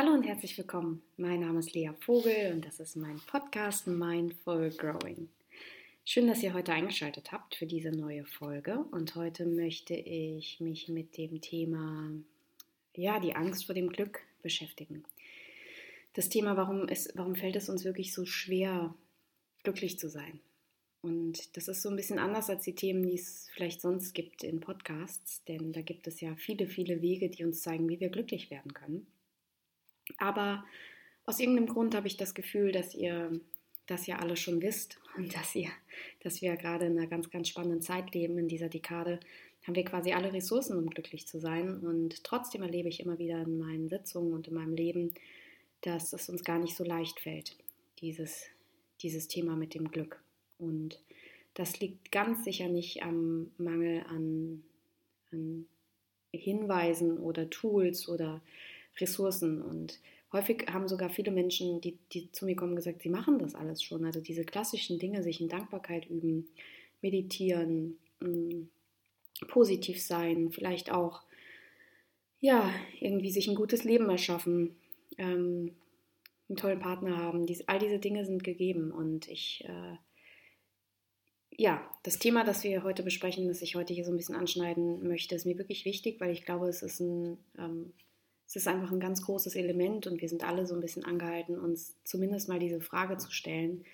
Hallo und herzlich willkommen. Mein Name ist Lea Vogel und das ist mein Podcast Mindful Growing. Schön, dass ihr heute eingeschaltet habt für diese neue Folge und heute möchte ich mich mit dem Thema ja, die Angst vor dem Glück beschäftigen. Das Thema, warum, ist, warum fällt es uns wirklich so schwer, glücklich zu sein? Und das ist so ein bisschen anders als die Themen, die es vielleicht sonst gibt in Podcasts, denn da gibt es ja viele, viele Wege, die uns zeigen, wie wir glücklich werden können. Aber aus irgendeinem Grund habe ich das Gefühl, dass ihr das ja alle schon wisst und dass ihr, dass wir gerade in einer ganz, ganz spannenden Zeit leben in dieser Dekade, haben wir quasi alle Ressourcen, um glücklich zu sein. Und trotzdem erlebe ich immer wieder in meinen Sitzungen und in meinem Leben, dass es uns gar nicht so leicht fällt, dieses, dieses Thema mit dem Glück. Und das liegt ganz sicher nicht am Mangel an, an Hinweisen oder Tools oder Ressourcen. Und häufig haben sogar viele Menschen, die, die zu mir kommen, gesagt, sie machen das alles schon. Also diese klassischen Dinge, sich in Dankbarkeit üben, meditieren, mm, positiv sein, vielleicht auch ja, irgendwie sich ein gutes Leben erschaffen, ähm, einen tollen Partner haben. Dies, all diese Dinge sind gegeben und ich äh, ja, das Thema, das wir heute besprechen, das ich heute hier so ein bisschen anschneiden möchte, ist mir wirklich wichtig, weil ich glaube, es ist ein, ähm, es ist einfach ein ganz großes Element und wir sind alle so ein bisschen angehalten, uns zumindest mal diese Frage zu stellen,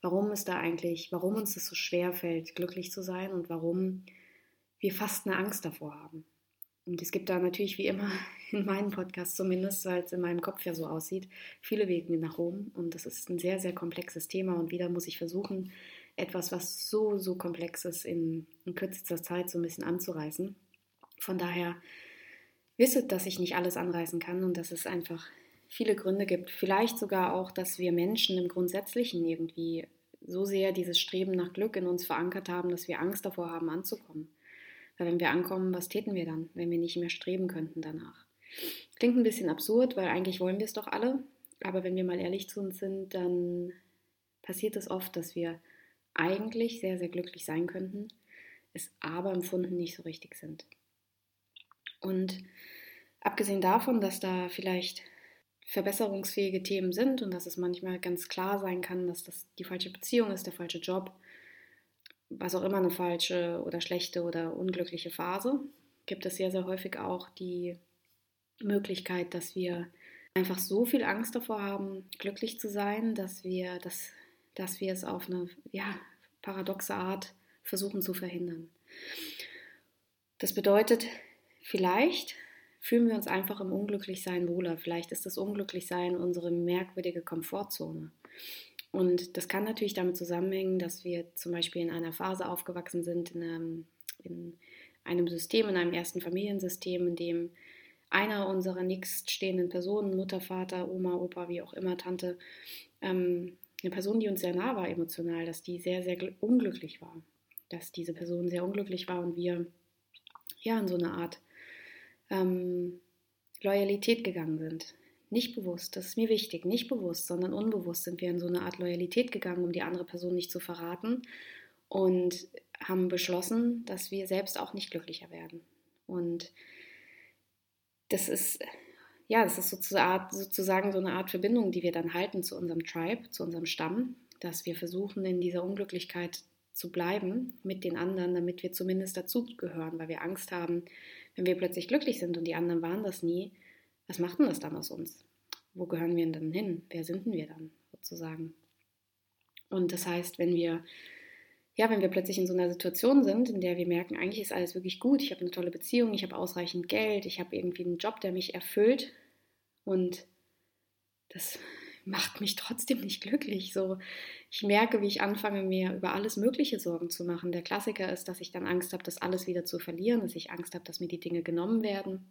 warum es da eigentlich, warum uns das so schwer fällt, glücklich zu sein und warum wir fast eine Angst davor haben. Und es gibt da natürlich wie immer in meinem Podcast zumindest, weil es in meinem Kopf ja so aussieht, viele Wege nach Rom und das ist ein sehr, sehr komplexes Thema und wieder muss ich versuchen, etwas, was so, so komplex ist, in, in kürzester Zeit so ein bisschen anzureißen. Von daher wisset, dass ich nicht alles anreißen kann und dass es einfach viele Gründe gibt. Vielleicht sogar auch, dass wir Menschen im Grundsätzlichen irgendwie so sehr dieses Streben nach Glück in uns verankert haben, dass wir Angst davor haben, anzukommen. Weil wenn wir ankommen, was täten wir dann, wenn wir nicht mehr streben könnten danach? Klingt ein bisschen absurd, weil eigentlich wollen wir es doch alle. Aber wenn wir mal ehrlich zu uns sind, dann passiert es oft, dass wir eigentlich sehr, sehr glücklich sein könnten, es aber empfunden nicht so richtig sind. Und abgesehen davon, dass da vielleicht verbesserungsfähige Themen sind und dass es manchmal ganz klar sein kann, dass das die falsche Beziehung ist, der falsche Job, was auch immer eine falsche oder schlechte oder unglückliche Phase, gibt es sehr, sehr häufig auch die Möglichkeit, dass wir einfach so viel Angst davor haben, glücklich zu sein, dass wir das dass wir es auf eine ja, paradoxe Art versuchen zu verhindern. Das bedeutet, vielleicht fühlen wir uns einfach im Unglücklichsein wohler. Vielleicht ist das Unglücklichsein unsere merkwürdige Komfortzone. Und das kann natürlich damit zusammenhängen, dass wir zum Beispiel in einer Phase aufgewachsen sind, in einem, in einem System, in einem ersten Familiensystem, in dem einer unserer nächststehenden Personen, Mutter, Vater, Oma, Opa, wie auch immer, Tante, ähm, eine Person, die uns sehr nah war emotional, dass die sehr, sehr unglücklich war. Dass diese Person sehr unglücklich war und wir ja in so eine Art ähm, Loyalität gegangen sind. Nicht bewusst, das ist mir wichtig, nicht bewusst, sondern unbewusst sind wir in so eine Art Loyalität gegangen, um die andere Person nicht zu verraten und haben beschlossen, dass wir selbst auch nicht glücklicher werden. Und das ist ja, das ist sozusagen so eine Art Verbindung, die wir dann halten zu unserem Tribe, zu unserem Stamm, dass wir versuchen, in dieser Unglücklichkeit zu bleiben mit den anderen, damit wir zumindest dazugehören, weil wir Angst haben, wenn wir plötzlich glücklich sind und die anderen waren das nie, was macht denn das dann aus uns? Wo gehören wir denn hin? Wer sind denn wir dann sozusagen? Und das heißt, wenn wir ja, wenn wir plötzlich in so einer Situation sind, in der wir merken, eigentlich ist alles wirklich gut, ich habe eine tolle Beziehung, ich habe ausreichend Geld, ich habe irgendwie einen Job, der mich erfüllt, und das macht mich trotzdem nicht glücklich. So, ich merke, wie ich anfange, mir über alles Mögliche Sorgen zu machen. Der Klassiker ist, dass ich dann Angst habe, das alles wieder zu verlieren, dass ich Angst habe, dass mir die Dinge genommen werden,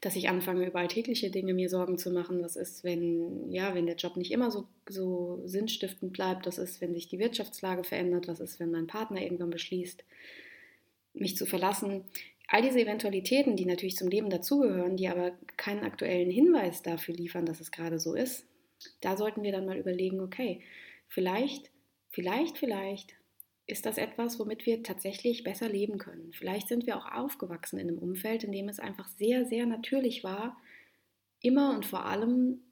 dass ich anfange, über alltägliche Dinge mir Sorgen zu machen. Was ist, wenn, ja, wenn der Job nicht immer so, so sinnstiftend bleibt? Was ist, wenn sich die Wirtschaftslage verändert? Was ist, wenn mein Partner irgendwann beschließt, mich zu verlassen? All diese Eventualitäten, die natürlich zum Leben dazugehören, die aber keinen aktuellen Hinweis dafür liefern, dass es gerade so ist, da sollten wir dann mal überlegen, okay, vielleicht, vielleicht, vielleicht ist das etwas, womit wir tatsächlich besser leben können. Vielleicht sind wir auch aufgewachsen in einem Umfeld, in dem es einfach sehr, sehr natürlich war, immer und vor allem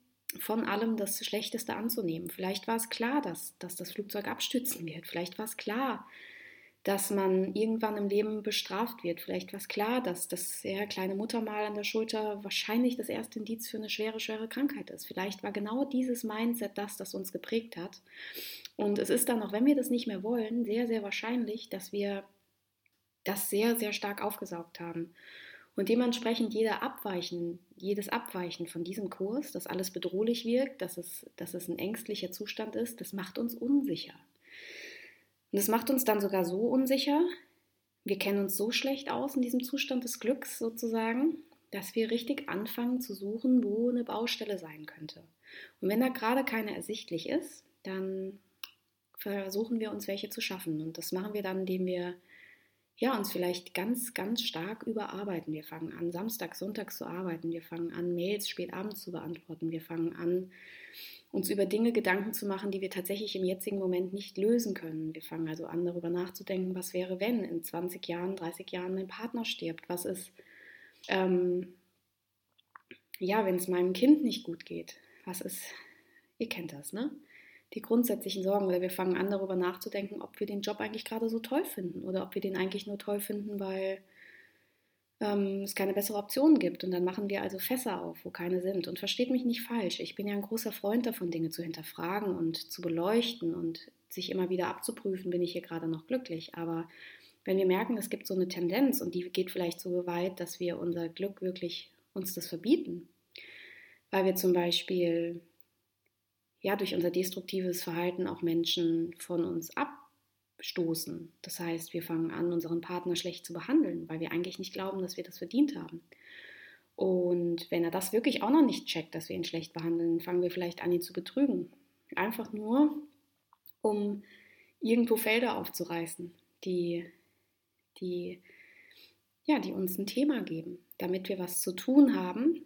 von allem das Schlechteste anzunehmen. Vielleicht war es klar, dass, dass das Flugzeug abstürzen wird. Vielleicht war es klar, dass man irgendwann im Leben bestraft wird. Vielleicht war es klar, dass das sehr kleine Muttermal an der Schulter wahrscheinlich das erste Indiz für eine schwere, schwere Krankheit ist. Vielleicht war genau dieses Mindset das, das uns geprägt hat. Und es ist dann, auch wenn wir das nicht mehr wollen, sehr, sehr wahrscheinlich, dass wir das sehr, sehr stark aufgesaugt haben. Und dementsprechend jeder Abweichen, jedes Abweichen von diesem Kurs, dass alles bedrohlich wirkt, dass es, dass es ein ängstlicher Zustand ist, das macht uns unsicher. Und es macht uns dann sogar so unsicher, wir kennen uns so schlecht aus in diesem Zustand des Glücks sozusagen, dass wir richtig anfangen zu suchen, wo eine Baustelle sein könnte. Und wenn da gerade keine ersichtlich ist, dann versuchen wir uns welche zu schaffen. Und das machen wir dann, indem wir ja, uns vielleicht ganz, ganz stark überarbeiten. Wir fangen an, Samstag, Sonntag zu arbeiten. Wir fangen an, Mails spät abends zu beantworten. Wir fangen an, uns über Dinge Gedanken zu machen, die wir tatsächlich im jetzigen Moment nicht lösen können. Wir fangen also an, darüber nachzudenken, was wäre, wenn in 20 Jahren, 30 Jahren mein Partner stirbt. Was ist, ähm, ja, wenn es meinem Kind nicht gut geht. Was ist, ihr kennt das, ne? Die grundsätzlichen Sorgen oder wir fangen an darüber nachzudenken, ob wir den Job eigentlich gerade so toll finden oder ob wir den eigentlich nur toll finden, weil ähm, es keine bessere Option gibt. Und dann machen wir also Fässer auf, wo keine sind. Und versteht mich nicht falsch, ich bin ja ein großer Freund davon, Dinge zu hinterfragen und zu beleuchten und sich immer wieder abzuprüfen, bin ich hier gerade noch glücklich. Aber wenn wir merken, es gibt so eine Tendenz und die geht vielleicht so weit, dass wir unser Glück wirklich uns das verbieten, weil wir zum Beispiel ja durch unser destruktives Verhalten auch Menschen von uns abstoßen. Das heißt, wir fangen an, unseren Partner schlecht zu behandeln, weil wir eigentlich nicht glauben, dass wir das verdient haben. Und wenn er das wirklich auch noch nicht checkt, dass wir ihn schlecht behandeln, fangen wir vielleicht an, ihn zu betrügen. Einfach nur, um irgendwo Felder aufzureißen, die, die, ja, die uns ein Thema geben, damit wir was zu tun haben,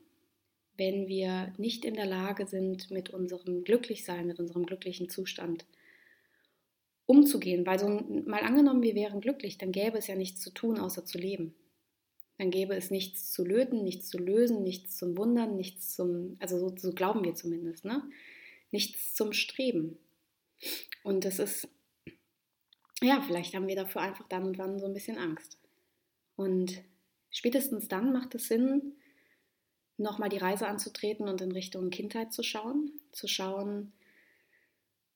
wenn wir nicht in der Lage sind, mit unserem Glücklichsein, mit unserem glücklichen Zustand umzugehen. Weil so mal angenommen, wir wären glücklich, dann gäbe es ja nichts zu tun, außer zu leben. Dann gäbe es nichts zu löten, nichts zu lösen, nichts zum Wundern, nichts zum, also so, so glauben wir zumindest, ne? Nichts zum Streben. Und das ist, ja, vielleicht haben wir dafür einfach dann und wann so ein bisschen Angst. Und spätestens dann macht es Sinn, nochmal die Reise anzutreten und in Richtung Kindheit zu schauen, zu schauen,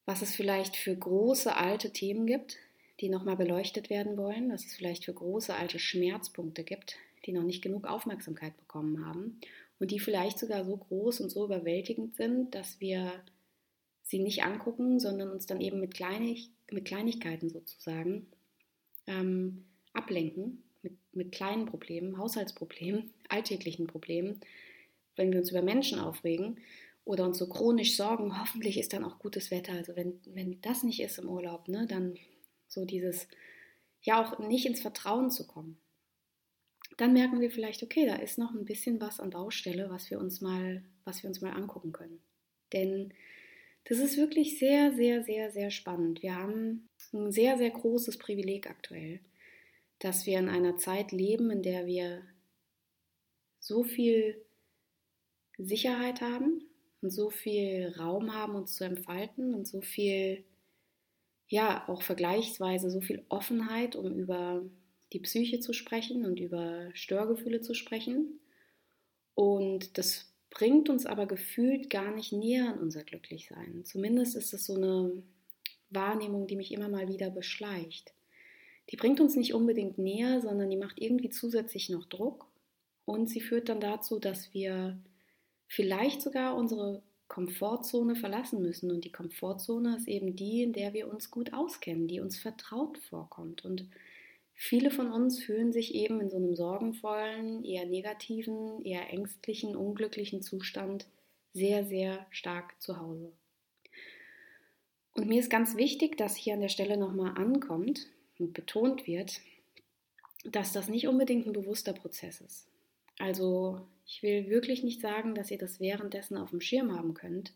was es vielleicht für große alte Themen gibt, die nochmal beleuchtet werden wollen, was es vielleicht für große alte Schmerzpunkte gibt, die noch nicht genug Aufmerksamkeit bekommen haben und die vielleicht sogar so groß und so überwältigend sind, dass wir sie nicht angucken, sondern uns dann eben mit, Kleinig mit Kleinigkeiten sozusagen ähm, ablenken, mit, mit kleinen Problemen, Haushaltsproblemen, alltäglichen Problemen wenn wir uns über Menschen aufregen oder uns so chronisch sorgen, hoffentlich ist dann auch gutes Wetter. Also wenn, wenn das nicht ist im Urlaub, ne, dann so dieses, ja auch nicht ins Vertrauen zu kommen. Dann merken wir vielleicht, okay, da ist noch ein bisschen was an Baustelle, was wir uns mal, was wir uns mal angucken können. Denn das ist wirklich sehr, sehr, sehr, sehr spannend. Wir haben ein sehr, sehr großes Privileg aktuell, dass wir in einer Zeit leben, in der wir so viel Sicherheit haben und so viel Raum haben, uns zu entfalten und so viel, ja, auch vergleichsweise so viel Offenheit, um über die Psyche zu sprechen und über Störgefühle zu sprechen. Und das bringt uns aber gefühlt gar nicht näher an unser Glücklichsein. Zumindest ist es so eine Wahrnehmung, die mich immer mal wieder beschleicht. Die bringt uns nicht unbedingt näher, sondern die macht irgendwie zusätzlich noch Druck und sie führt dann dazu, dass wir vielleicht sogar unsere Komfortzone verlassen müssen. Und die Komfortzone ist eben die, in der wir uns gut auskennen, die uns vertraut vorkommt. Und viele von uns fühlen sich eben in so einem sorgenvollen, eher negativen, eher ängstlichen, unglücklichen Zustand sehr, sehr stark zu Hause. Und mir ist ganz wichtig, dass hier an der Stelle nochmal ankommt und betont wird, dass das nicht unbedingt ein bewusster Prozess ist. Also ich will wirklich nicht sagen, dass ihr das währenddessen auf dem Schirm haben könnt,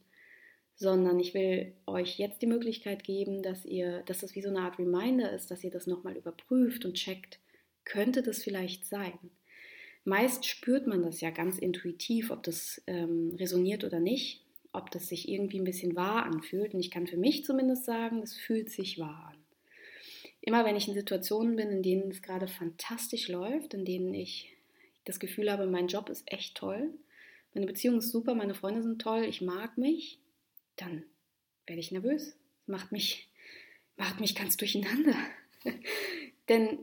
sondern ich will euch jetzt die Möglichkeit geben, dass ihr, dass das wie so eine Art Reminder ist, dass ihr das nochmal überprüft und checkt, könnte das vielleicht sein. meist spürt man das ja ganz intuitiv, ob das ähm, resoniert oder nicht, ob das sich irgendwie ein bisschen wahr anfühlt. Und ich kann für mich zumindest sagen, es fühlt sich wahr an. Immer wenn ich in Situationen bin, in denen es gerade fantastisch läuft, in denen ich das Gefühl habe, mein Job ist echt toll, meine Beziehung ist super, meine Freunde sind toll, ich mag mich, dann werde ich nervös. Das macht mich, macht mich ganz durcheinander. Denn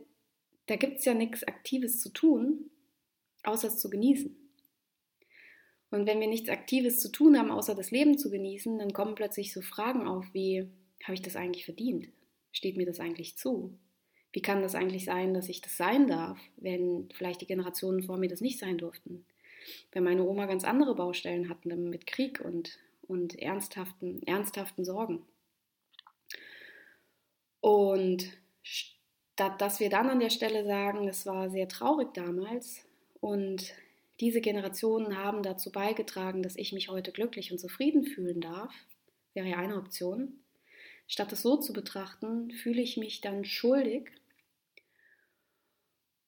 da gibt es ja nichts Aktives zu tun, außer es zu genießen. Und wenn wir nichts Aktives zu tun haben, außer das Leben zu genießen, dann kommen plötzlich so Fragen auf wie, habe ich das eigentlich verdient? Steht mir das eigentlich zu? Wie kann das eigentlich sein, dass ich das sein darf, wenn vielleicht die Generationen vor mir das nicht sein durften? Wenn meine Oma ganz andere Baustellen hatten mit Krieg und, und ernsthaften, ernsthaften Sorgen. Und statt dass wir dann an der Stelle sagen, es war sehr traurig damals und diese Generationen haben dazu beigetragen, dass ich mich heute glücklich und zufrieden fühlen darf, wäre ja eine Option. Statt es so zu betrachten, fühle ich mich dann schuldig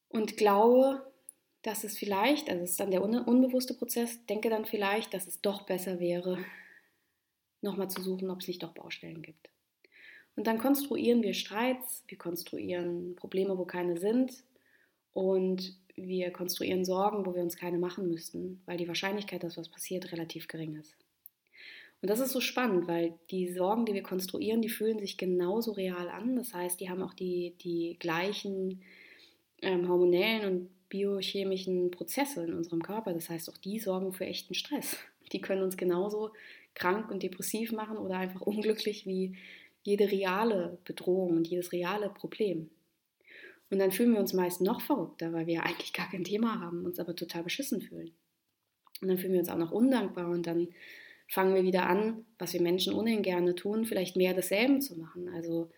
und glaube, dass es vielleicht, also es ist dann der unbewusste Prozess, denke dann vielleicht, dass es doch besser wäre, nochmal zu suchen, ob es nicht doch Baustellen gibt. Und dann konstruieren wir Streits, wir konstruieren Probleme, wo keine sind und wir konstruieren Sorgen, wo wir uns keine machen müssten, weil die Wahrscheinlichkeit, dass was passiert, relativ gering ist. Und das ist so spannend, weil die Sorgen, die wir konstruieren, die fühlen sich genauso real an. Das heißt, die haben auch die, die gleichen ähm, hormonellen und biochemischen Prozesse in unserem Körper. Das heißt, auch die sorgen für echten Stress. Die können uns genauso krank und depressiv machen oder einfach unglücklich wie jede reale Bedrohung und jedes reale Problem. Und dann fühlen wir uns meist noch verrückter, weil wir eigentlich gar kein Thema haben, uns aber total beschissen fühlen. Und dann fühlen wir uns auch noch undankbar und dann fangen wir wieder an, was wir Menschen ohnehin gerne tun, vielleicht mehr desselben zu machen. Also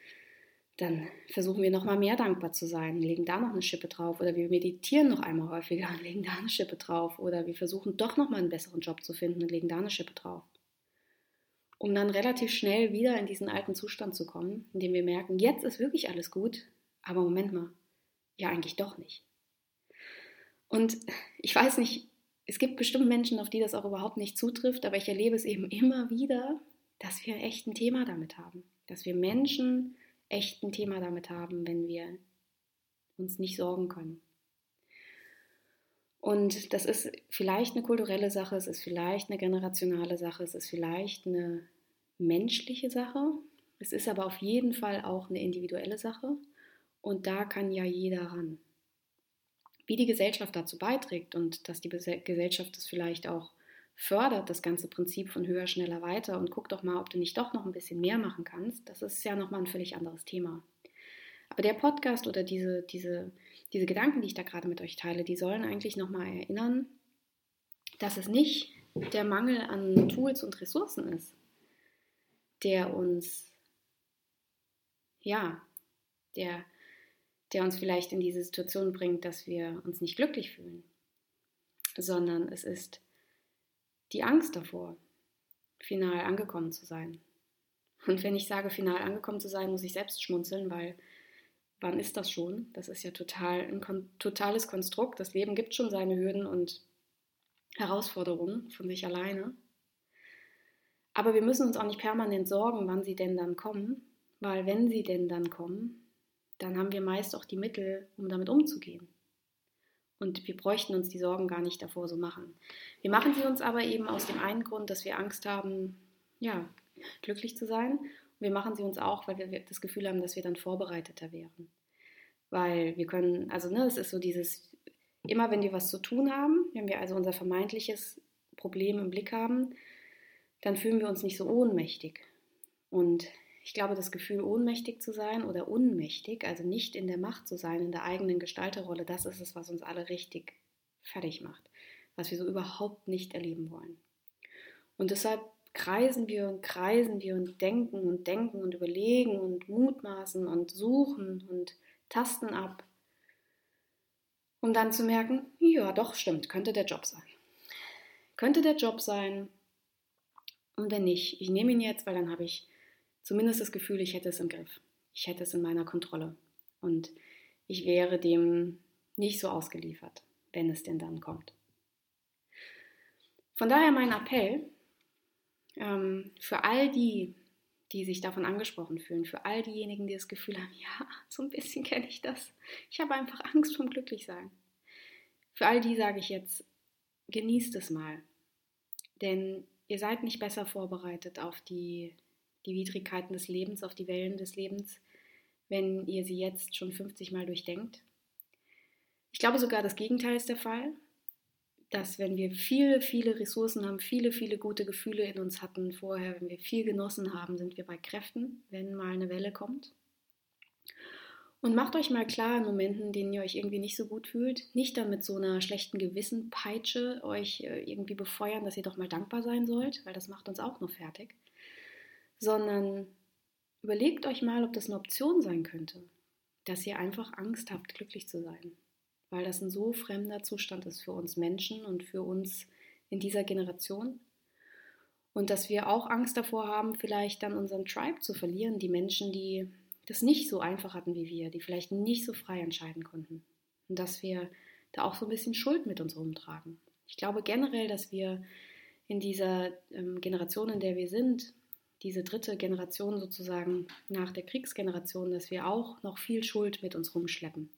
dann versuchen wir noch mal mehr dankbar zu sein, legen da noch eine Schippe drauf oder wir meditieren noch einmal häufiger und legen da eine Schippe drauf oder wir versuchen doch noch mal einen besseren Job zu finden und legen da eine Schippe drauf. Um dann relativ schnell wieder in diesen alten Zustand zu kommen, in dem wir merken, jetzt ist wirklich alles gut, aber Moment mal, ja eigentlich doch nicht. Und ich weiß nicht, es gibt bestimmt Menschen, auf die das auch überhaupt nicht zutrifft, aber ich erlebe es eben immer wieder, dass wir echt ein Thema damit haben. Dass wir Menschen echt ein Thema damit haben, wenn wir uns nicht sorgen können. Und das ist vielleicht eine kulturelle Sache, es ist vielleicht eine generationale Sache, es ist vielleicht eine menschliche Sache, es ist aber auf jeden Fall auch eine individuelle Sache. Und da kann ja jeder ran. Wie die Gesellschaft dazu beiträgt und dass die Gesellschaft das vielleicht auch fördert, das ganze Prinzip von höher, schneller, weiter und guck doch mal, ob du nicht doch noch ein bisschen mehr machen kannst, das ist ja nochmal ein völlig anderes Thema. Aber der Podcast oder diese, diese, diese Gedanken, die ich da gerade mit euch teile, die sollen eigentlich nochmal erinnern, dass es nicht der Mangel an Tools und Ressourcen ist, der uns, ja, der der uns vielleicht in diese Situation bringt, dass wir uns nicht glücklich fühlen, sondern es ist die Angst davor, final angekommen zu sein. Und wenn ich sage, final angekommen zu sein, muss ich selbst schmunzeln, weil wann ist das schon? Das ist ja total ein kon totales Konstrukt. Das Leben gibt schon seine Hürden und Herausforderungen von sich alleine. Aber wir müssen uns auch nicht permanent sorgen, wann sie denn dann kommen, weil wenn sie denn dann kommen, dann haben wir meist auch die Mittel, um damit umzugehen. Und wir bräuchten uns die Sorgen gar nicht davor so machen. Wir machen sie uns aber eben aus dem einen Grund, dass wir Angst haben, ja, glücklich zu sein. Und wir machen sie uns auch, weil wir das Gefühl haben, dass wir dann vorbereiteter wären. Weil wir können, also ne, es ist so dieses, immer wenn wir was zu tun haben, wenn wir also unser vermeintliches Problem im Blick haben, dann fühlen wir uns nicht so ohnmächtig. Und ich glaube, das Gefühl, ohnmächtig zu sein oder unmächtig, also nicht in der Macht zu sein, in der eigenen Gestalterrolle, das ist es, was uns alle richtig fertig macht, was wir so überhaupt nicht erleben wollen. Und deshalb kreisen wir und kreisen wir und denken und denken und überlegen und mutmaßen und suchen und tasten ab, um dann zu merken, ja, doch, stimmt, könnte der Job sein. Könnte der Job sein. Und wenn nicht, ich nehme ihn jetzt, weil dann habe ich zumindest das Gefühl, ich hätte es im Griff. Ich hätte es in meiner Kontrolle. Und ich wäre dem nicht so ausgeliefert. wenn es denn dann kommt. Von daher mein Appell ähm, für all die, die sich davon angesprochen fühlen, für all diejenigen, die das Gefühl haben, ja, so ein bisschen kenne ich das. Ich habe einfach Angst vom Glücklichsein. Für all die sage ich jetzt, genießt es mal. Denn ihr seid nicht besser vorbereitet auf die, die Widrigkeiten des Lebens, auf die Wellen des Lebens, wenn ihr sie jetzt schon 50 Mal durchdenkt. Ich glaube sogar, das Gegenteil ist der Fall, dass wenn wir viele, viele Ressourcen haben, viele, viele gute Gefühle in uns hatten vorher, wenn wir viel genossen haben, sind wir bei Kräften, wenn mal eine Welle kommt. Und macht euch mal klar in Momenten, in denen ihr euch irgendwie nicht so gut fühlt, nicht dann mit so einer schlechten Gewissenpeitsche euch äh, irgendwie befeuern, dass ihr doch mal dankbar sein sollt, weil das macht uns auch nur fertig, sondern überlegt euch mal, ob das eine Option sein könnte, dass ihr einfach Angst habt, glücklich zu sein, weil das ein so fremder Zustand ist für uns Menschen und für uns in dieser Generation. Und dass wir auch Angst davor haben, vielleicht dann unseren Tribe zu verlieren, die Menschen, die das nicht so einfach hatten wie wir, die vielleicht nicht so frei entscheiden konnten. Und dass wir da auch so ein bisschen Schuld mit uns rumtragen. Ich glaube generell, dass wir in dieser ähm, Generation, in der wir sind, diese dritte Generation sozusagen nach der Kriegsgeneration, dass wir auch noch viel Schuld mit uns rumschleppen,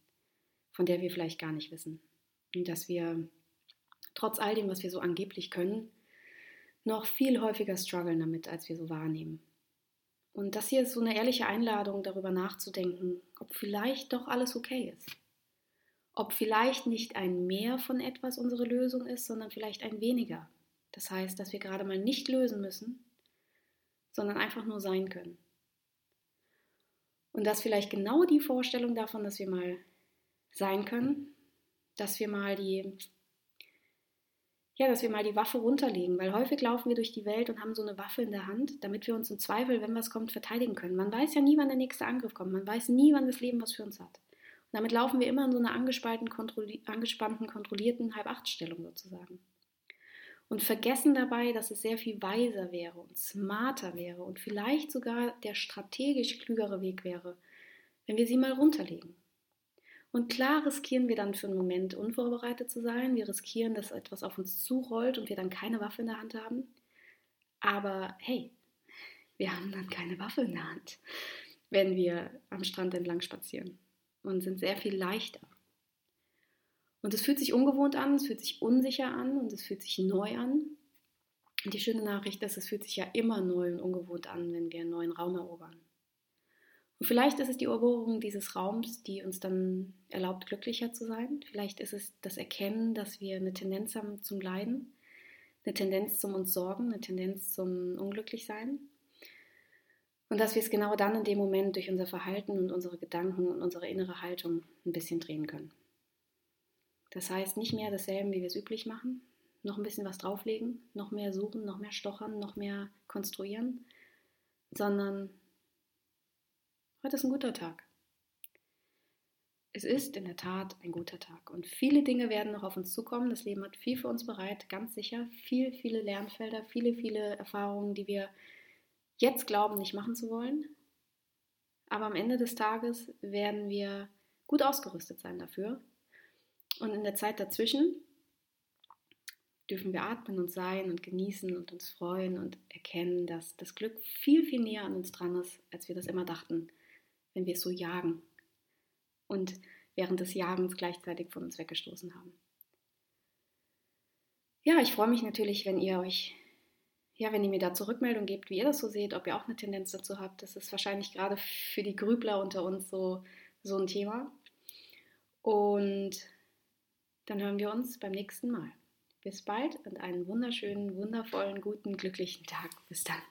von der wir vielleicht gar nicht wissen. Und dass wir trotz all dem, was wir so angeblich können, noch viel häufiger strugglen damit, als wir so wahrnehmen. Und das hier ist so eine ehrliche Einladung, darüber nachzudenken, ob vielleicht doch alles okay ist. Ob vielleicht nicht ein Mehr von etwas unsere Lösung ist, sondern vielleicht ein weniger. Das heißt, dass wir gerade mal nicht lösen müssen, sondern einfach nur sein können. Und dass vielleicht genau die Vorstellung davon, dass wir mal sein können, dass wir mal die ja, dass wir mal die Waffe runterlegen, weil häufig laufen wir durch die Welt und haben so eine Waffe in der Hand, damit wir uns im Zweifel, wenn was kommt, verteidigen können. Man weiß ja nie, wann der nächste Angriff kommt. Man weiß nie, wann das Leben was für uns hat. Und damit laufen wir immer in so einer angespannten, kontrolli angespannten kontrollierten Halbachtstellung sozusagen. Und vergessen dabei, dass es sehr viel weiser wäre und smarter wäre und vielleicht sogar der strategisch klügere Weg wäre, wenn wir sie mal runterlegen. Und klar riskieren wir dann für einen Moment unvorbereitet zu sein. Wir riskieren, dass etwas auf uns zurollt und wir dann keine Waffe in der Hand haben. Aber hey, wir haben dann keine Waffe in der Hand, wenn wir am Strand entlang spazieren und sind sehr viel leichter. Und es fühlt sich ungewohnt an, es fühlt sich unsicher an und es fühlt sich neu an. Und die schöne Nachricht ist, es fühlt sich ja immer neu und ungewohnt an, wenn wir einen neuen Raum erobern. Und vielleicht ist es die Eroberung dieses Raums, die uns dann erlaubt, glücklicher zu sein. Vielleicht ist es das Erkennen, dass wir eine Tendenz haben zum Leiden, eine Tendenz zum uns Sorgen, eine Tendenz zum Unglücklichsein. Und dass wir es genau dann in dem Moment durch unser Verhalten und unsere Gedanken und unsere innere Haltung ein bisschen drehen können. Das heißt, nicht mehr dasselbe, wie wir es üblich machen, noch ein bisschen was drauflegen, noch mehr suchen, noch mehr stochern, noch mehr konstruieren, sondern Heute ist ein guter Tag. Es ist in der Tat ein guter Tag und viele Dinge werden noch auf uns zukommen. Das Leben hat viel für uns bereit, ganz sicher. Viel, viele Lernfelder, viele, viele Erfahrungen, die wir jetzt glauben, nicht machen zu wollen. Aber am Ende des Tages werden wir gut ausgerüstet sein dafür. Und in der Zeit dazwischen dürfen wir atmen und sein und genießen und uns freuen und erkennen, dass das Glück viel, viel näher an uns dran ist, als wir das immer dachten wenn wir es so jagen und während des Jagens gleichzeitig von uns weggestoßen haben. Ja, ich freue mich natürlich, wenn ihr euch, ja, wenn ihr mir da Rückmeldung gebt, wie ihr das so seht, ob ihr auch eine Tendenz dazu habt. Das ist wahrscheinlich gerade für die Grübler unter uns so, so ein Thema. Und dann hören wir uns beim nächsten Mal. Bis bald und einen wunderschönen, wundervollen, guten, glücklichen Tag. Bis dann.